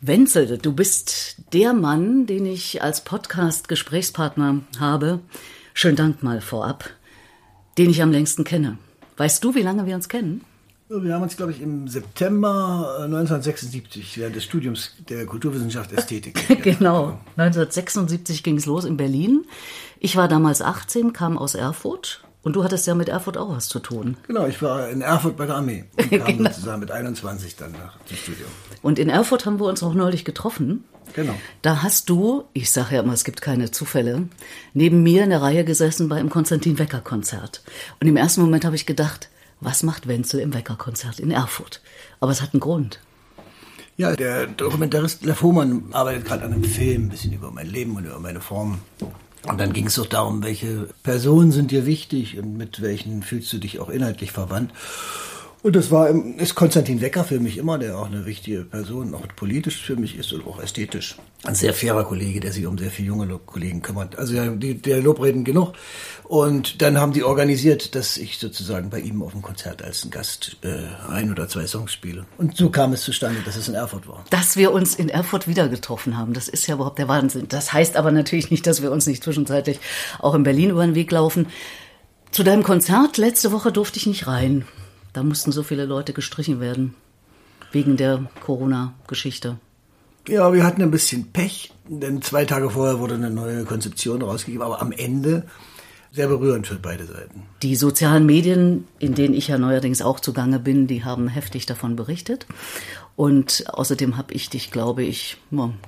Wenzel, du bist der Mann, den ich als Podcast-Gesprächspartner habe. Schönen Dank mal vorab, den ich am längsten kenne. Weißt du, wie lange wir uns kennen? Wir haben uns, glaube ich, im September 1976 während des Studiums der Kulturwissenschaft Ästhetik. genau, 1976 ging es los in Berlin. Ich war damals 18, kam aus Erfurt und du hattest ja mit Erfurt auch was zu tun. Genau, ich war in Erfurt bei der Armee und kam genau. sozusagen mit 21 dann nach dem Studium. Und in Erfurt haben wir uns auch neulich getroffen. Genau. Da hast du, ich sage ja immer, es gibt keine Zufälle, neben mir in der Reihe gesessen bei einem Konstantin Wecker Konzert. Und im ersten Moment habe ich gedacht, was macht Wenzel im Wecker Konzert in Erfurt? Aber es hat einen Grund. Ja, der Dokumentarist Lev Hohmann arbeitet gerade an einem Film, ein bisschen über mein Leben und über meine Form. Und dann ging es auch darum, welche Personen sind dir wichtig und mit welchen fühlst du dich auch inhaltlich verwandt. Und das war, ist Konstantin Wecker für mich immer, der auch eine wichtige Person, auch politisch für mich ist und auch ästhetisch. Ein sehr fairer Kollege, der sich um sehr viele junge Kollegen kümmert. Also ja, die, der Lobreden genug. Und dann haben die organisiert, dass ich sozusagen bei ihm auf dem Konzert als ein Gast äh, ein oder zwei Songs spiele. Und so kam es zustande, dass es in Erfurt war. Dass wir uns in Erfurt wieder getroffen haben, das ist ja überhaupt der Wahnsinn. Das heißt aber natürlich nicht, dass wir uns nicht zwischenzeitlich auch in Berlin über den Weg laufen. Zu deinem Konzert letzte Woche durfte ich nicht rein. Da mussten so viele Leute gestrichen werden. Wegen der Corona-Geschichte. Ja, wir hatten ein bisschen Pech, denn zwei Tage vorher wurde eine neue Konzeption rausgegeben, aber am Ende sehr berührend für beide Seiten. Die sozialen Medien, in denen ich ja neuerdings auch zugange bin, die haben heftig davon berichtet. Und außerdem habe ich dich, glaube ich,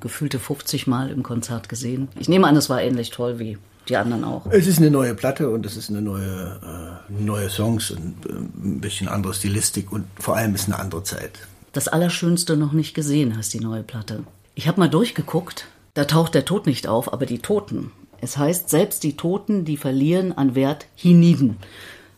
gefühlte 50 Mal im Konzert gesehen. Ich nehme an, es war ähnlich toll wie die anderen auch. Es ist eine neue Platte und es ist eine neue, äh, neue Songs und äh, ein bisschen andere Stilistik und vor allem ist eine andere Zeit. Das Allerschönste noch nicht gesehen hast, die neue Platte. Ich habe mal durchgeguckt, da taucht der Tod nicht auf, aber die Toten. Es heißt, selbst die Toten, die verlieren an Wert hienieden.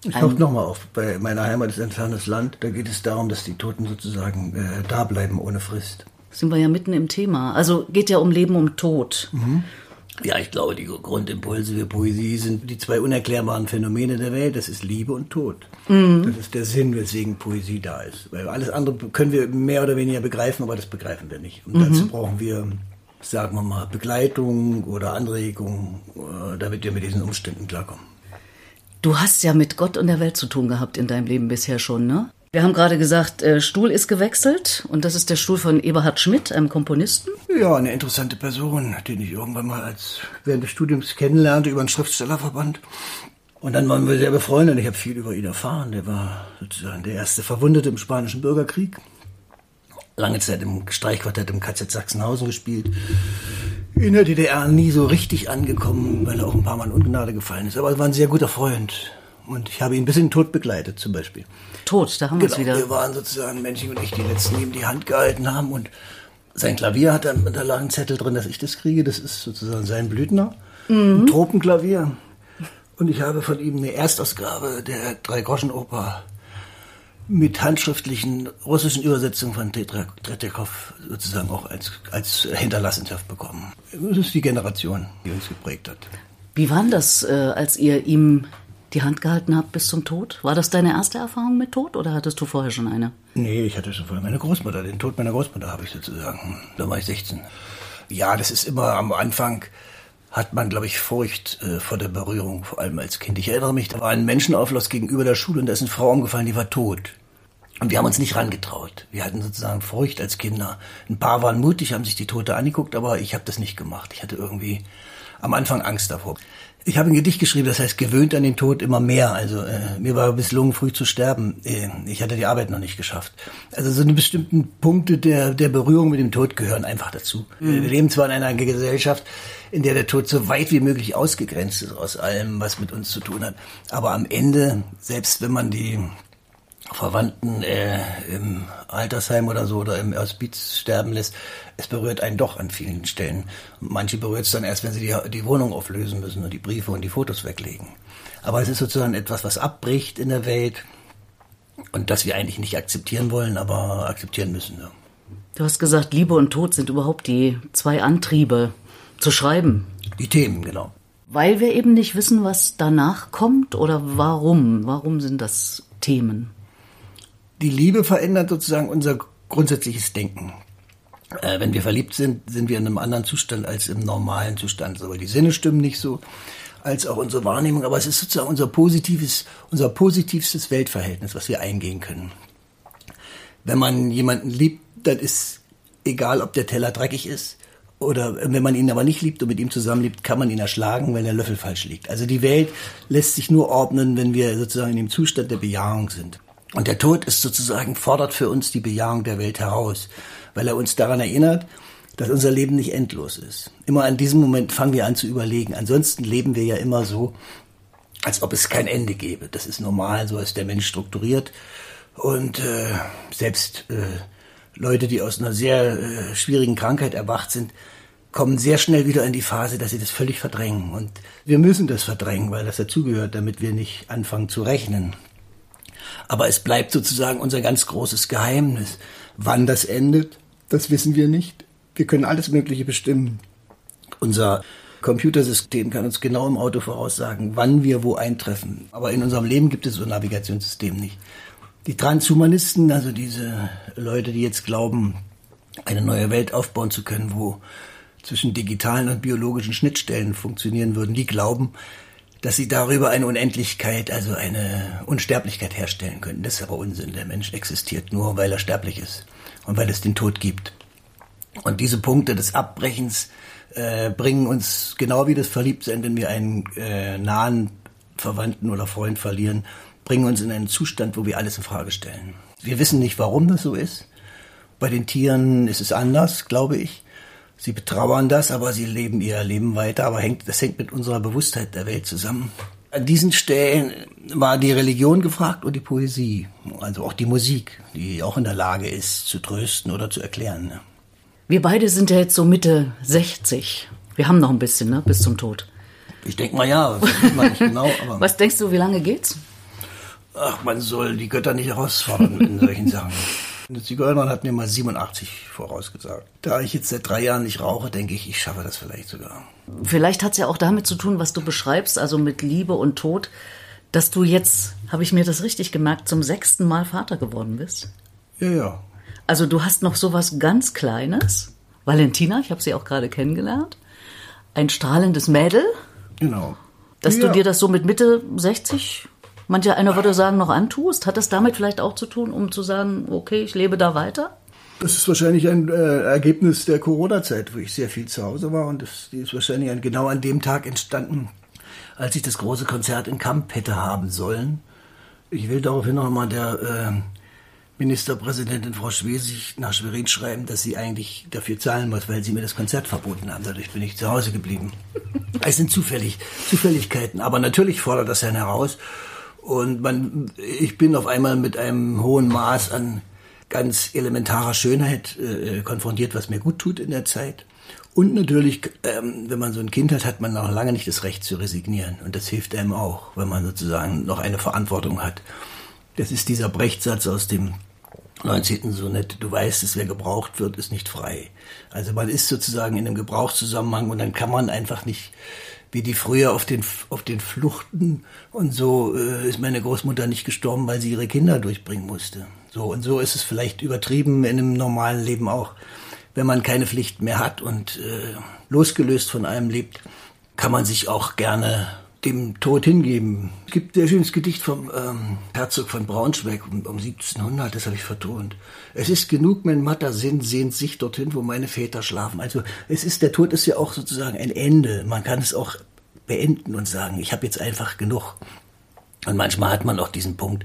Ich taucht nochmal auf. Bei meiner Heimat ist ein fernes Land. Da geht es darum, dass die Toten sozusagen äh, da bleiben ohne Frist. Sind wir ja mitten im Thema. Also geht ja um Leben, um Tod. Mhm. Ja, ich glaube, die Grundimpulse für Poesie sind die zwei unerklärbaren Phänomene der Welt. Das ist Liebe und Tod. Mhm. Das ist der Sinn, weswegen Poesie da ist. Weil alles andere können wir mehr oder weniger begreifen, aber das begreifen wir nicht. Und mhm. dazu brauchen wir, sagen wir mal, Begleitung oder Anregung, äh, damit wir mit diesen Umständen klarkommen. Du hast ja mit Gott und der Welt zu tun gehabt in deinem Leben bisher schon, ne? Wir haben gerade gesagt, äh, Stuhl ist gewechselt und das ist der Stuhl von Eberhard Schmidt, einem Komponisten. Ja, eine interessante Person, den ich irgendwann mal als während des Studiums kennenlernte über einen Schriftstellerverband. Und dann waren wir sehr befreundet. Ich habe viel über ihn erfahren. Der war sozusagen der erste Verwundete im Spanischen Bürgerkrieg. Lange Zeit im Streichquartett im KZ Sachsenhausen gespielt. In der DDR nie so richtig angekommen, weil er auch ein paar Mal in Ungnade gefallen ist. Aber er war ein sehr guter Freund. Und ich habe ihn bis in den Tod begleitet, zum Beispiel. Tod, da haben wir genau, es wieder. Wir waren sozusagen Menschen und ich, die letzten ihm die Hand gehalten haben. Und sein Klavier hat dann, da lag ein Zettel drin, dass ich das kriege. Das ist sozusagen sein Blüthner. Mhm. Ein Tropenklavier. Und ich habe von ihm eine Erstausgabe der Drei-Groschen-Oper mit handschriftlichen russischen Übersetzungen von Tretyakov sozusagen auch als, als Hinterlassenschaft bekommen. Das ist die Generation, die uns geprägt hat. Wie war das, äh, als ihr ihm die Hand gehalten habt bis zum Tod? War das deine erste Erfahrung mit Tod oder hattest du vorher schon eine? Nee, ich hatte schon vorher meine Großmutter. Den Tod meiner Großmutter habe ich sozusagen. Da war ich 16. Ja, das ist immer am Anfang hat man, glaube ich, Furcht äh, vor der Berührung, vor allem als Kind. Ich erinnere mich, da war ein Menschenauflass gegenüber der Schule und da ist eine Frau umgefallen, die war tot. Und wir haben uns nicht rangetraut. Wir hatten sozusagen Furcht als Kinder. Ein paar waren mutig, haben sich die Tote angeguckt, aber ich habe das nicht gemacht. Ich hatte irgendwie am Anfang Angst davor. Ich habe ein Gedicht geschrieben, das heißt gewöhnt an den Tod immer mehr. Also äh, mir war misslungen, früh zu sterben. Äh, ich hatte die Arbeit noch nicht geschafft. Also so eine bestimmten Punkte der, der Berührung mit dem Tod gehören einfach dazu. Mhm. Wir leben zwar in einer Gesellschaft, in der der Tod so weit wie möglich ausgegrenzt ist aus allem, was mit uns zu tun hat. Aber am Ende, selbst wenn man die Verwandten äh, im Altersheim oder so oder im Hospiz sterben lässt, es berührt einen doch an vielen Stellen. manche berührt es dann erst, wenn sie die, die Wohnung auflösen müssen und die Briefe und die Fotos weglegen. Aber es ist sozusagen etwas, was abbricht in der Welt und das wir eigentlich nicht akzeptieren wollen, aber akzeptieren müssen. Ja. Du hast gesagt, Liebe und Tod sind überhaupt die zwei Antriebe zu schreiben. Die Themen, genau. Weil wir eben nicht wissen, was danach kommt oder warum? Warum sind das Themen? Die Liebe verändert sozusagen unser grundsätzliches Denken. Äh, wenn wir verliebt sind, sind wir in einem anderen Zustand als im normalen Zustand. Sowohl die Sinne stimmen nicht so, als auch unsere Wahrnehmung. Aber es ist sozusagen unser positives, unser positivstes Weltverhältnis, was wir eingehen können. Wenn man jemanden liebt, dann ist egal, ob der Teller dreckig ist oder wenn man ihn aber nicht liebt und mit ihm zusammenlebt, kann man ihn erschlagen, wenn der Löffel falsch liegt. Also die Welt lässt sich nur ordnen, wenn wir sozusagen in dem Zustand der Bejahung sind. Und der Tod ist sozusagen, fordert für uns die Bejahung der Welt heraus, weil er uns daran erinnert, dass unser Leben nicht endlos ist. Immer an diesem Moment fangen wir an zu überlegen. Ansonsten leben wir ja immer so, als ob es kein Ende gäbe. Das ist normal, so ist der Mensch strukturiert. Und äh, selbst äh, Leute, die aus einer sehr äh, schwierigen Krankheit erwacht sind, kommen sehr schnell wieder in die Phase, dass sie das völlig verdrängen. Und wir müssen das verdrängen, weil das dazugehört, damit wir nicht anfangen zu rechnen. Aber es bleibt sozusagen unser ganz großes Geheimnis. Wann das endet, das wissen wir nicht. Wir können alles Mögliche bestimmen. Unser Computersystem kann uns genau im Auto voraussagen, wann wir wo eintreffen. Aber in unserem Leben gibt es so ein Navigationssystem nicht. Die Transhumanisten, also diese Leute, die jetzt glauben, eine neue Welt aufbauen zu können, wo zwischen digitalen und biologischen Schnittstellen funktionieren würden, die glauben, dass sie darüber eine Unendlichkeit, also eine Unsterblichkeit herstellen könnten. Das ist aber Unsinn. Der Mensch existiert nur, weil er sterblich ist und weil es den Tod gibt. Und diese Punkte des Abbrechens äh, bringen uns genau wie das Verliebtsein, wenn wir einen äh, nahen Verwandten oder Freund verlieren, bringen uns in einen Zustand, wo wir alles in Frage stellen. Wir wissen nicht, warum das so ist. Bei den Tieren ist es anders, glaube ich. Sie betrauern das, aber sie leben ihr Leben weiter. Aber hängt, das hängt mit unserer Bewusstheit der Welt zusammen. An diesen Stellen war die Religion gefragt und die Poesie, also auch die Musik, die auch in der Lage ist, zu trösten oder zu erklären. Ne? Wir beide sind ja jetzt so Mitte 60. Wir haben noch ein bisschen, ne, bis zum Tod. Ich denke mal ja, man nicht genau. Was denkst du, wie lange geht's? Ach, man soll die Götter nicht herausfordern in solchen Sachen. Eine Zigeunerin hat mir mal 87 vorausgesagt. Da ich jetzt seit drei Jahren nicht rauche, denke ich, ich schaffe das vielleicht sogar. Vielleicht hat es ja auch damit zu tun, was du beschreibst, also mit Liebe und Tod, dass du jetzt, habe ich mir das richtig gemerkt, zum sechsten Mal Vater geworden bist. Ja, ja. Also du hast noch sowas ganz Kleines. Valentina, ich habe sie auch gerade kennengelernt. Ein strahlendes Mädel. Genau. Dass ja. du dir das so mit Mitte 60 mancher einer würde sagen, noch antust? Hat das damit vielleicht auch zu tun, um zu sagen, okay, ich lebe da weiter? Das ist wahrscheinlich ein äh, Ergebnis der Corona-Zeit, wo ich sehr viel zu Hause war. Und das, die ist wahrscheinlich an, genau an dem Tag entstanden, als ich das große Konzert in Kamp hätte haben sollen. Ich will daraufhin noch mal der äh, Ministerpräsidentin Frau Schwesig nach Schwerin schreiben, dass sie eigentlich dafür zahlen muss, weil sie mir das Konzert verboten haben. Dadurch bin ich zu Hause geblieben. Es sind zufällig, Zufälligkeiten. Aber natürlich fordert das einen heraus. Und man, ich bin auf einmal mit einem hohen Maß an ganz elementarer Schönheit äh, konfrontiert, was mir gut tut in der Zeit. Und natürlich, ähm, wenn man so ein Kind hat, hat man noch lange nicht das Recht zu resignieren. Und das hilft einem auch, wenn man sozusagen noch eine Verantwortung hat. Das ist dieser Brechtsatz aus dem 19. Sonett. Du weißt es, wer gebraucht wird, ist nicht frei. Also man ist sozusagen in einem Gebrauchszusammenhang und dann kann man einfach nicht wie die früher auf den, auf den Fluchten. Und so äh, ist meine Großmutter nicht gestorben, weil sie ihre Kinder durchbringen musste. So, und so ist es vielleicht übertrieben in einem normalen Leben auch. Wenn man keine Pflicht mehr hat und äh, losgelöst von allem lebt, kann man sich auch gerne dem Tod hingeben. Es gibt ein sehr schönes Gedicht vom ähm, Herzog von Braunschweig um, um 1700, das habe ich vertont. Es ist genug, mein matter Sinn sehnt sich dorthin, wo meine Väter schlafen. Also es ist, der Tod ist ja auch sozusagen ein Ende. Man kann es auch beenden und sagen, ich habe jetzt einfach genug. Und manchmal hat man auch diesen Punkt,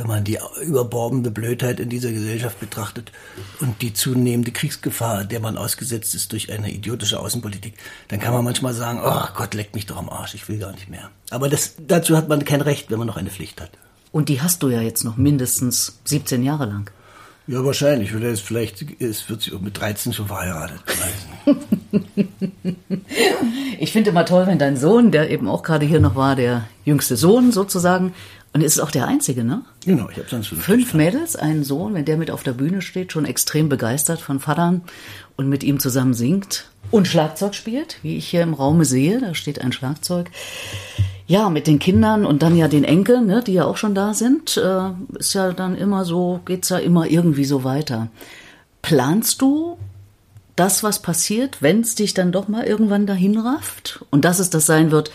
wenn man die überbordende Blödheit in dieser Gesellschaft betrachtet und die zunehmende Kriegsgefahr, der man ausgesetzt ist durch eine idiotische Außenpolitik, dann kann man manchmal sagen, oh Gott, leck mich doch am Arsch, ich will gar nicht mehr. Aber das, dazu hat man kein Recht, wenn man noch eine Pflicht hat. Und die hast du ja jetzt noch mindestens 17 Jahre lang. Ja, wahrscheinlich. Oder es vielleicht es wird sie mit 13 schon verheiratet. ich finde immer toll, wenn dein Sohn, der eben auch gerade hier noch war, der jüngste Sohn sozusagen, und ist auch der Einzige, ne? Genau, ich habe sonst fünf. Fünf Mädels, einen Sohn, wenn der mit auf der Bühne steht, schon extrem begeistert von Vatern und mit ihm zusammen singt und Schlagzeug spielt, wie ich hier im Raume sehe, da steht ein Schlagzeug. Ja, mit den Kindern und dann ja den Enkeln, ne, die ja auch schon da sind, äh, ist ja dann immer so, geht's ja immer irgendwie so weiter. Planst du das, was passiert, wenn es dich dann doch mal irgendwann dahin rafft? Und dass es das sein wird,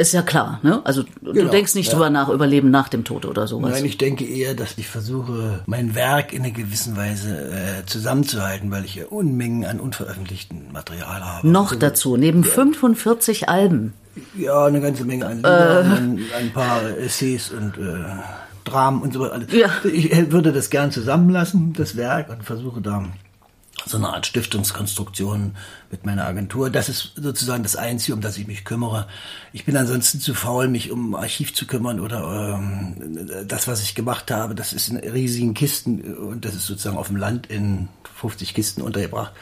ist ja klar, ne? Also du Genau, denkst nicht ja. drüber nach, Überleben nach dem Tod oder sowas. Nein, ich denke eher, dass ich versuche, mein Werk in einer gewissen Weise äh, zusammenzuhalten, weil ich ja Unmengen an unveröffentlichten Material habe. Noch Also, dazu, neben 45 Alben. Ja, eine ganze Menge an Liedern, ein, ein paar Essays und äh, Dramen und so weiter. Ja. Ich äh, würde das gern zusammenlassen, das Werk, und versuche da so eine Art Stiftungskonstruktion mit meiner Agentur. Das ist sozusagen das Einzige, um das ich mich kümmere. Ich bin ansonsten zu faul, mich um Archiv zu kümmern oder ähm, das, was ich gemacht habe, das ist in riesigen Kisten und das ist sozusagen auf dem Land in 50 Kisten untergebracht.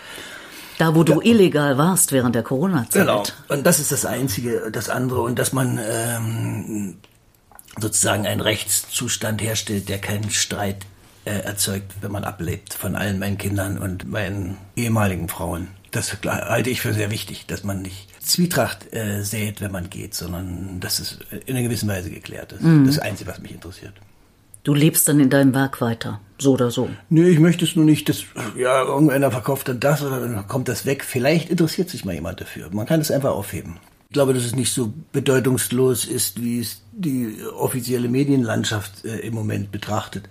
Da, wo du illegal warst während der Corona-Zeit. Genau. Und das ist das Einzige, das andere. Und dass man ähm, sozusagen einen Rechtszustand herstellt, der keinen Streit äh, erzeugt, wenn man ablebt von allen meinen Kindern und meinen ehemaligen Frauen. Das halte ich für sehr wichtig, dass man nicht Zwietracht äh, sät, wenn man geht, sondern dass es in einer gewissen Weise geklärt ist. Das ist das Einzige, was mich interessiert. Du lebst dann in deinem Werk weiter, so oder so. Nee, ich möchte es nur nicht, dass, ja, irgendeiner verkauft dann das oder dann kommt das weg. Vielleicht interessiert sich mal jemand dafür. Man kann es einfach aufheben. Ich glaube, dass es nicht so bedeutungslos ist, wie es die offizielle Medienlandschaft äh, im Moment betrachtet.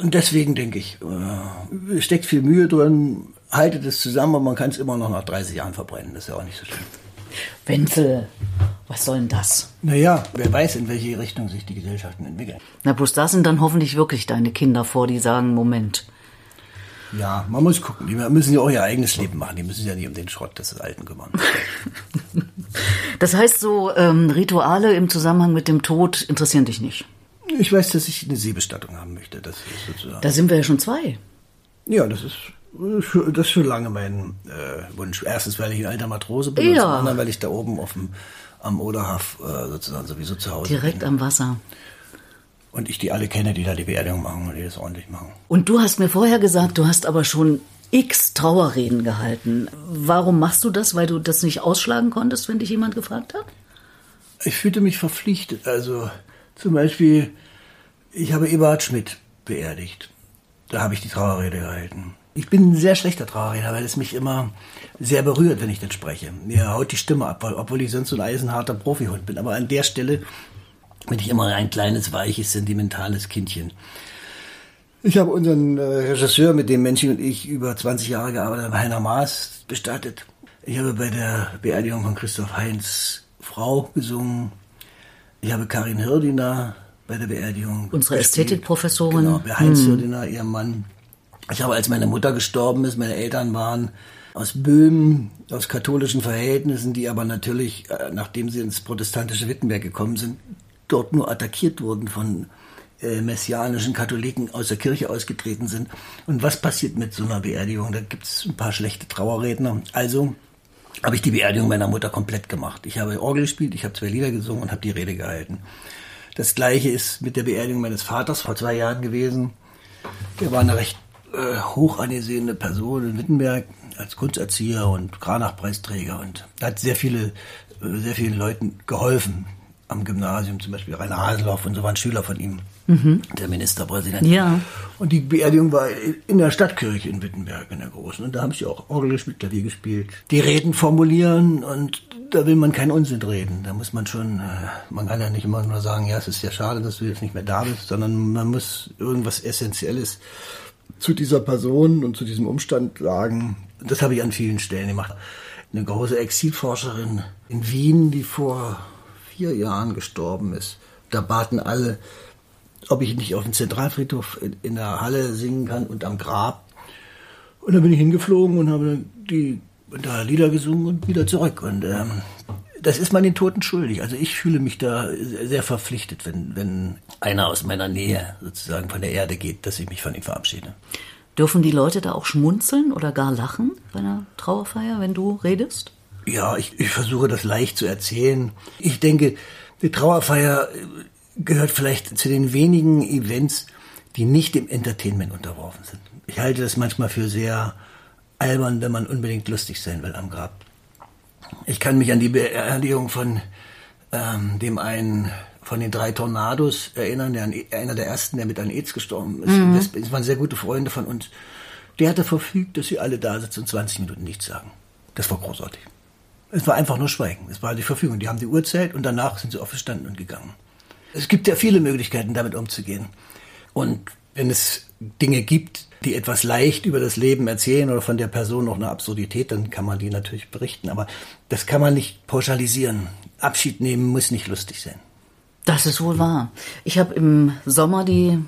Und deswegen denke ich, äh, steckt viel Mühe drin, haltet es zusammen, aber man kann es immer noch nach 30 Jahren verbrennen. Das ist ja auch nicht so schlimm. Wenzel, was soll denn das? Naja, wer weiß, in welche Richtung sich die Gesellschaften entwickeln. Na, bloß da sind dann hoffentlich wirklich deine Kinder vor, die sagen, Moment. Ja, man muss gucken. Die müssen ja auch ihr eigenes Leben machen. Die müssen sich ja nicht um den Schrott des Alten kümmern. Das heißt, so ähm, Rituale im Zusammenhang mit dem Tod interessieren dich nicht. Ich weiß, dass ich eine Seebestattung haben möchte. Das. Da sind wir ja schon zwei. Ja, das ist, äh, schon- das ist schon lange mein äh, Wunsch. Erstens, weil ich ein alter Matrose bin, und Ja. zum anderen, weil ich da oben auf dem, am Oderhaf äh, sozusagen sowieso zu Hause Direkt bin. am Wasser. Und ich die alle kenne, die da die Beerdigung machen und die das ordentlich machen. Und du hast mir vorher gesagt, du hast aber schon x Trauerreden gehalten. Warum machst du das? Weil du das nicht ausschlagen konntest, wenn dich jemand gefragt hat? Ich fühlte mich verpflichtet. Also zum Beispiel, ich habe Eberhard Schmidt beerdigt. Da habe ich die Trauerrede gehalten. Ich bin ein sehr schlechter Trauerredner, weil es mich immer sehr berührt, wenn ich dann spreche. Mir haut die Stimme ab, obwohl ich sonst so ein eisenharter Profihund bin. Aber an der Stelle bin ich immer ein kleines, weiches, sentimentales Kindchen. Ich habe unseren äh, Regisseur, mit dem Mensch und ich über 20 Jahre gearbeitet haben, Heiner Maas, bestattet. Ich habe bei der Beerdigung von Christoph Heinz Frau gesungen. Ich habe Karin Hirdiner bei der Beerdigung. Unsere. Ästhetikprofessorin. Genau, bei Heinz Hirdiner, ihr Mann. Ich habe, als meine Mutter gestorben ist, meine Eltern waren aus Böhmen, aus katholischen Verhältnissen, die aber natürlich, äh, nachdem sie ins protestantische Wittenberg gekommen sind, dort nur attackiert wurden von äh, messianischen Katholiken aus der Kirche ausgetreten sind. Und was passiert mit so einer Beerdigung? Da gibt es ein paar schlechte Trauerredner. Also habe ich die Beerdigung meiner Mutter komplett gemacht. Ich habe Orgel gespielt, ich habe zwei Lieder gesungen und habe die Rede gehalten. Das gleiche ist mit der Beerdigung meines Vaters vor zwei Jahren gewesen. Der war eine recht äh, hoch angesehene Person in Wittenberg als Kunsterzieher und Kranach-Preisträger und hat sehr viele, äh, sehr vielen Leuten geholfen am Gymnasium, zum Beispiel Rainer Haseloff und so waren Schüler von ihm, der Ministerpräsident. Ja. Und die Beerdigung war in der Stadtkirche in Wittenberg, in der großen. Und da haben sie auch Orgel gespielt, Klavier gespielt. Die Reden formulieren und da will man keinen Unsinn reden. Da muss man schon, äh, man kann ja nicht immer nur sagen, ja, es ist ja schade, dass du jetzt nicht mehr da bist, sondern man muss irgendwas Essentielles zu dieser Person und zu diesem Umstand sagen. Das habe ich an vielen Stellen gemacht. Eine große Exilforscherin in Wien, die vor vier Jahren gestorben ist. Da baten alle, ob ich nicht auf dem Zentralfriedhof in, in der Halle singen kann und am Grab. Und dann bin ich hingeflogen und habe die da Lieder gesungen und wieder zurück. Und ähm, das ist man den Toten schuldig. Also ich fühle mich da sehr verpflichtet, wenn, wenn einer aus meiner Nähe sozusagen von der Erde geht, dass ich mich von ihm verabschiede. Dürfen die Leute da auch schmunzeln oder gar lachen bei einer Trauerfeier, wenn du redest? Ja, ich, ich versuche das leicht zu erzählen. Ich denke, die Trauerfeier gehört vielleicht zu den wenigen Events, die nicht dem Entertainment unterworfen sind. Ich halte das manchmal für sehr albern, wenn man unbedingt lustig sein will am Grab. Ich kann mich an die Beerdigung von ähm, dem einen von den drei Tornados erinnern, der an, einer der ersten, der mit an AIDS gestorben ist. Das, das waren sehr gute Freunde von uns. Der hatte verfügt, dass sie alle da sitzen und 20 Minuten nichts sagen. Das war großartig. Es war einfach nur Schweigen. Es war die Verfügung. Die haben die Uhrzeit und danach sind sie aufgestanden und gegangen. Es gibt ja viele Möglichkeiten, damit umzugehen. Und wenn es Dinge gibt, die etwas leicht über das Leben erzählen oder von der Person noch eine Absurdität, dann kann man die natürlich berichten. Aber das kann man nicht pauschalisieren. Abschied nehmen muss nicht lustig sein. Das ist wohl wahr. Ich habe im Sommer die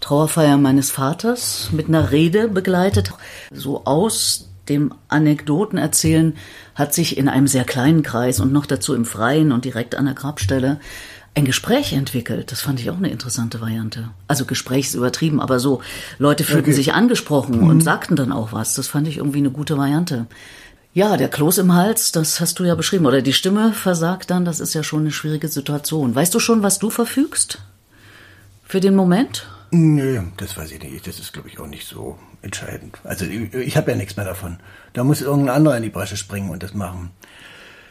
Trauerfeier meines Vaters mit einer Rede begleitet. So aus dem Anekdoten erzählen hat sich in einem sehr kleinen Kreis und noch dazu im Freien und direkt an der Grabstelle ein Gespräch entwickelt. Das fand ich auch eine interessante Variante. Also Gespräch ist übertrieben, aber so, Leute fühlten okay. sich angesprochen mhm. und sagten dann auch was. Das fand ich irgendwie eine gute Variante. Ja, der Kloß im Hals, das hast du ja beschrieben. Oder die Stimme versagt dann, das ist ja schon eine schwierige Situation. Weißt du schon, was du verfügst? Für den Moment? Nö, das weiß ich nicht. Das ist, glaube ich, auch nicht so entscheidend. Also ich, ich habe ja nichts mehr davon. Da muss irgendein anderer in die Bresche springen und das machen.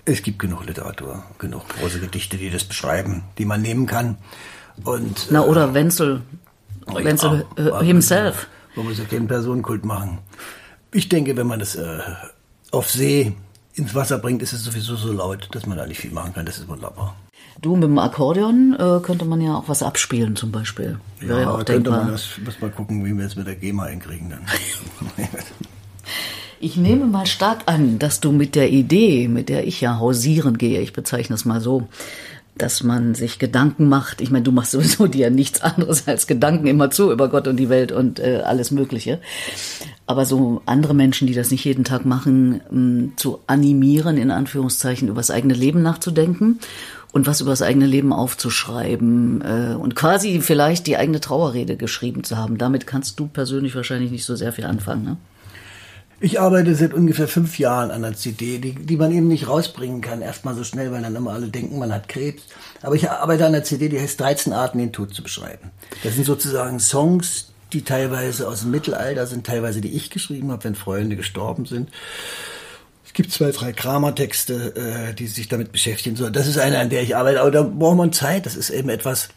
Es gibt genug Literatur, genug große Gedichte, die das beschreiben, die man nehmen kann. Und, Na, oder äh, Wenzel, Wenzel ja, himself. Man muss ja keinen Personenkult machen. Ich denke, wenn man das äh, auf See ins Wasser bringt, ist es sowieso so laut, dass man da nicht viel machen kann. Das ist wunderbar. Du, mit dem Akkordeon äh, könnte man ja auch was abspielen zum Beispiel. Wäre ja, ja auch könnte denkbar. man das, muss mal gucken, wie wir es mit der GEMA hinkriegen dann. Ich nehme mal stark an, dass du mit der Idee, mit der ich ja hausieren gehe, ich bezeichne es mal so, dass man sich Gedanken macht. Ich meine, du machst sowieso dir nichts anderes als Gedanken immer zu über Gott und die Welt und äh, alles Mögliche. Aber so andere Menschen, die das nicht jeden Tag machen, mh, zu animieren, in Anführungszeichen, über das eigene Leben nachzudenken und was über das eigene Leben aufzuschreiben äh, und quasi vielleicht die eigene Trauerrede geschrieben zu haben. Damit kannst du persönlich wahrscheinlich nicht so sehr viel anfangen, ne? Ich arbeite seit ungefähr fünf Jahren an einer CD, die, die man eben nicht rausbringen kann, erstmal so schnell, weil dann immer alle denken, man hat Krebs. Aber ich arbeite an einer CD, die heißt 13 Arten, den Tod zu beschreiben. Das sind sozusagen Songs, die teilweise aus dem Mittelalter sind, teilweise die ich geschrieben habe, wenn Freunde gestorben sind. Es gibt zwei, drei Kramertexte, äh, die sich damit beschäftigen. So, das ist eine, an der ich arbeite, aber da braucht man Zeit. Das ist eben etwas,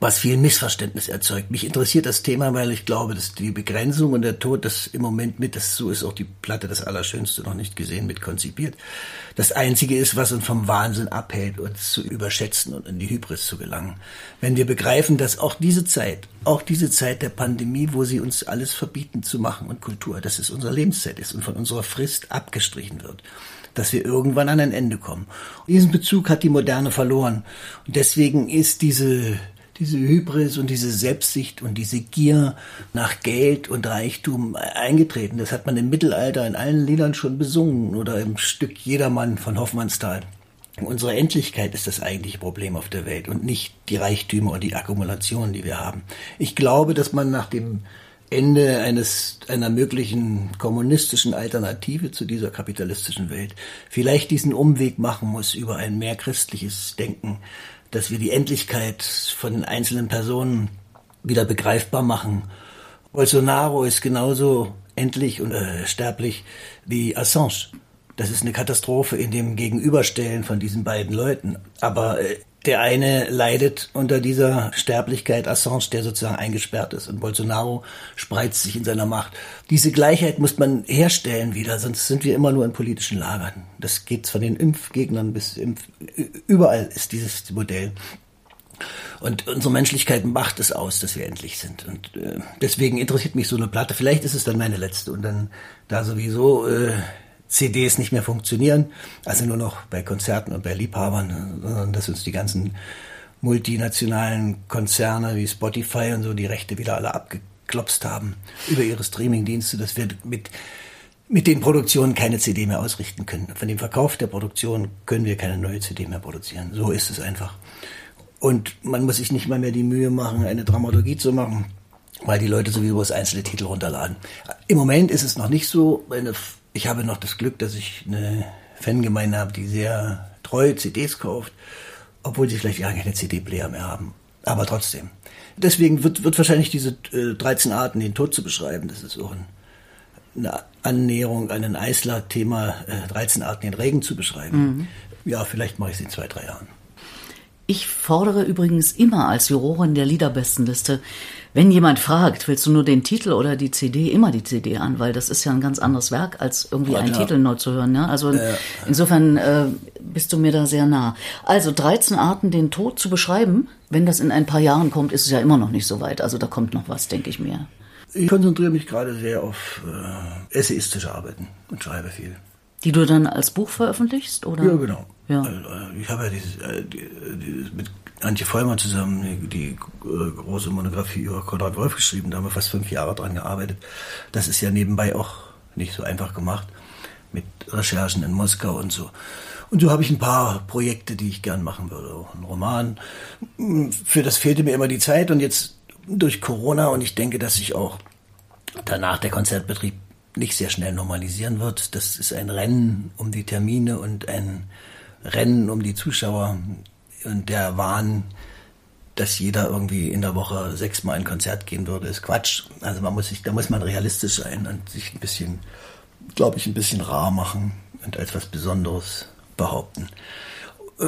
was viel Missverständnis erzeugt. Mich interessiert das Thema, weil ich glaube, dass die Begrenzung und der Tod, das im Moment mit, das so ist auch die Platte das Allerschönste noch nicht gesehen, mit konzipiert, das Einzige ist, was uns vom Wahnsinn abhält, uns zu überschätzen und in die Hybris zu gelangen. Wenn wir begreifen, dass auch diese Zeit, auch diese Zeit der Pandemie, wo sie uns alles verbieten zu machen und Kultur, dass es unsere Lebenszeit ist und von unserer Frist abgestrichen wird dass wir irgendwann an ein Ende kommen. diesen Bezug hat die Moderne verloren. Und deswegen ist diese diese Hybris und diese Selbstsicht und diese Gier nach Geld und Reichtum eingetreten. Das hat man im Mittelalter in allen Liedern schon besungen oder im Stück Jedermann von Hoffmannsthal. Unsere Endlichkeit ist das eigentliche Problem auf der Welt und nicht die Reichtümer und die Akkumulation, die wir haben. Ich glaube, dass man nach dem Ende eines, einer möglichen kommunistischen Alternative zu dieser kapitalistischen Welt vielleicht diesen Umweg machen muss über ein mehr christliches Denken, dass wir die Endlichkeit von einzelnen Personen wieder begreifbar machen. Bolsonaro ist genauso endlich und äh, sterblich wie Assange. Das ist eine Katastrophe in dem Gegenüberstellen von diesen beiden Leuten. Aber äh, der eine leidet unter dieser Sterblichkeit, Assange, der sozusagen eingesperrt ist. Und Bolsonaro spreizt sich in seiner Macht. Diese Gleichheit muss man herstellen wieder, sonst sind wir immer nur in politischen Lagern. Das geht von den Impfgegnern bis Impf überall ist dieses Modell. Und unsere Menschlichkeit macht es aus, dass wir endlich sind. Und äh, deswegen interessiert mich so eine Platte. Vielleicht ist es dann meine letzte. Und dann, da sowieso äh, CDs nicht mehr funktionieren, also nur noch bei Konzerten und bei Liebhabern, sondern dass uns die ganzen multinationalen Konzerne wie Spotify und so die Rechte wieder alle abgeklopst haben über ihre Streamingdienste, dass wir mit mit den Produktionen keine CD mehr ausrichten können. Von dem Verkauf der Produktion können wir keine neue CD mehr produzieren. So ist es einfach. Und man muss sich nicht mal mehr die Mühe machen, eine Dramaturgie zu machen, weil die Leute sowieso das einzelne Titel runterladen. Im Moment ist es noch nicht so. Meine ich habe noch das Glück, dass ich eine Fangemeinde habe, die sehr treu CDs kauft, obwohl sie vielleicht gar keine CD-Player mehr haben. Aber trotzdem. Deswegen wird, wird wahrscheinlich diese äh, 13 Arten, den Tod zu beschreiben, das ist auch ein, eine Annäherung an ein Eisler-Thema, äh, 13 Arten, den Regen zu beschreiben. Mhm. Ja, vielleicht mache ich es in zwei, drei Jahren. Ich fordere übrigens immer als Jurorin der Liederbestenliste, wenn jemand fragt, willst du nur den Titel oder die CD, immer die CD an, weil das ist ja ein ganz anderes Werk, als irgendwie ja, einen Titel neu zu hören. Ne? Also ja. insofern äh, bist du mir da sehr nah. Also 13 Arten, den Tod zu beschreiben. Wenn das in ein paar Jahren kommt, ist es ja immer noch nicht so weit. Also da kommt noch was, denke ich mir. Ich konzentriere mich gerade sehr auf äh, essayistische Arbeiten und schreibe viel. Die du dann als Buch veröffentlichst, oder? Ja, genau. Ja. Also, äh, ich habe ja dieses, äh, dieses mit Antje Vollmann zusammen die, äh, große Monographie über Konrad Wolf geschrieben. Da haben wir fast fünf Jahre dran gearbeitet. Das ist ja nebenbei auch nicht so einfach gemacht mit Recherchen in Moskau und so. Und so habe ich ein paar Projekte, die ich gern machen würde. Auch ein Roman. Für das fehlte mir immer die Zeit und jetzt durch Corona und ich denke, dass sich auch danach der Konzertbetrieb nicht sehr schnell normalisieren wird. Das ist ein Rennen um die Termine und ein Rennen um die Zuschauer und der Wahn, dass jeder irgendwie in der Woche sechsmal ein Konzert gehen würde, ist Quatsch. Also man muss sich, da muss man realistisch sein und sich ein bisschen, glaube ich, ein bisschen rar machen und als was Besonderes behaupten.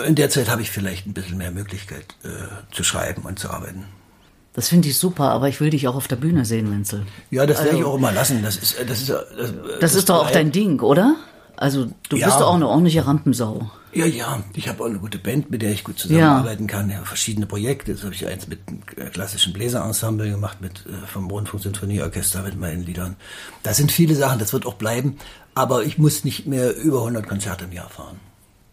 In der Zeit habe ich vielleicht ein bisschen mehr Möglichkeit äh, zu schreiben und zu arbeiten. Das finde ich super, aber ich will dich auch auf der Bühne sehen, Wenzel. Ja, das werde also, ich auch immer lassen. Das ist, das ist, das, das, das ist doch auch dein Ding, oder? Also du ja. bist doch auch eine ordentliche Rampensau. Ja, ja. Ich habe auch eine gute Band, mit der ich gut zusammenarbeiten ja. kann. Ja, verschiedene Projekte. Jetzt habe ich eins mit einem klassischen Bläserensemble gemacht, mit äh, vom Rundfunk-Sinfonieorchester mit meinen Liedern. Das sind viele Sachen, das wird auch bleiben. Aber ich muss nicht mehr über 100 Konzerte im Jahr fahren.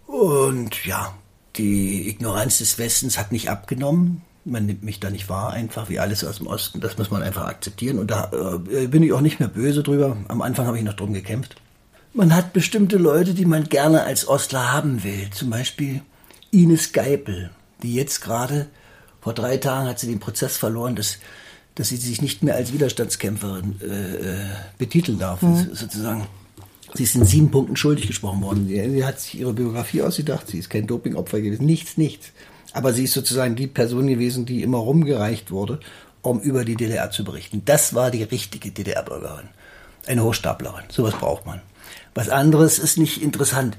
Und ja, die Ignoranz des Westens hat nicht abgenommen. Man nimmt mich da nicht wahr, einfach wie alles aus dem Osten. Das muss man einfach akzeptieren. Und da äh, bin ich auch nicht mehr böse drüber. Am Anfang habe ich noch drum gekämpft. Man hat bestimmte Leute, die man gerne als Ostler haben will. Zum Beispiel Ines Geipel, die jetzt gerade, vor drei Tagen hat sie den Prozess verloren, dass, dass sie sich nicht mehr als Widerstandskämpferin äh, äh betiteln darf. Mhm. Sozusagen. Sie ist in sieben Punkten schuldig gesprochen worden. Sie, sie hat sich ihre Biografie ausgedacht. Sie ist kein Dopingopfer gewesen. Nichts, nichts. Aber sie ist sozusagen die Person gewesen, die immer rumgereicht wurde, um über die DDR zu berichten. Das war die richtige DDR-Bürgerin. Eine Hochstaplerin. Sowas braucht man. Was anderes ist nicht interessant.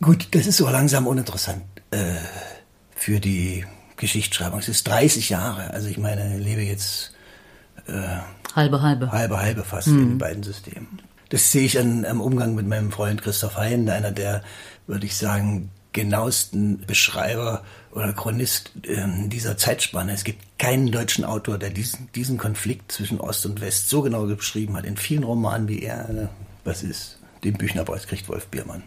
Gut, das ist so langsam uninteressant äh, für die Geschichtsschreibung. Es ist 30 Jahre. Also ich meine, ich lebe jetzt äh, halbe, halbe. Halbe, halbe fast mhm. in den beiden Systemen. Das sehe ich an, am Umgang mit meinem Freund Christoph Hein, einer der, würde ich sagen, genauesten Beschreiber oder Chronist in dieser Zeitspanne. Es gibt keinen deutschen Autor, der diesen, diesen Konflikt zwischen Ost und West so genau beschrieben hat. In vielen Romanen wie er was ist. Den Büchnerpreis kriegt Wolf Biermann.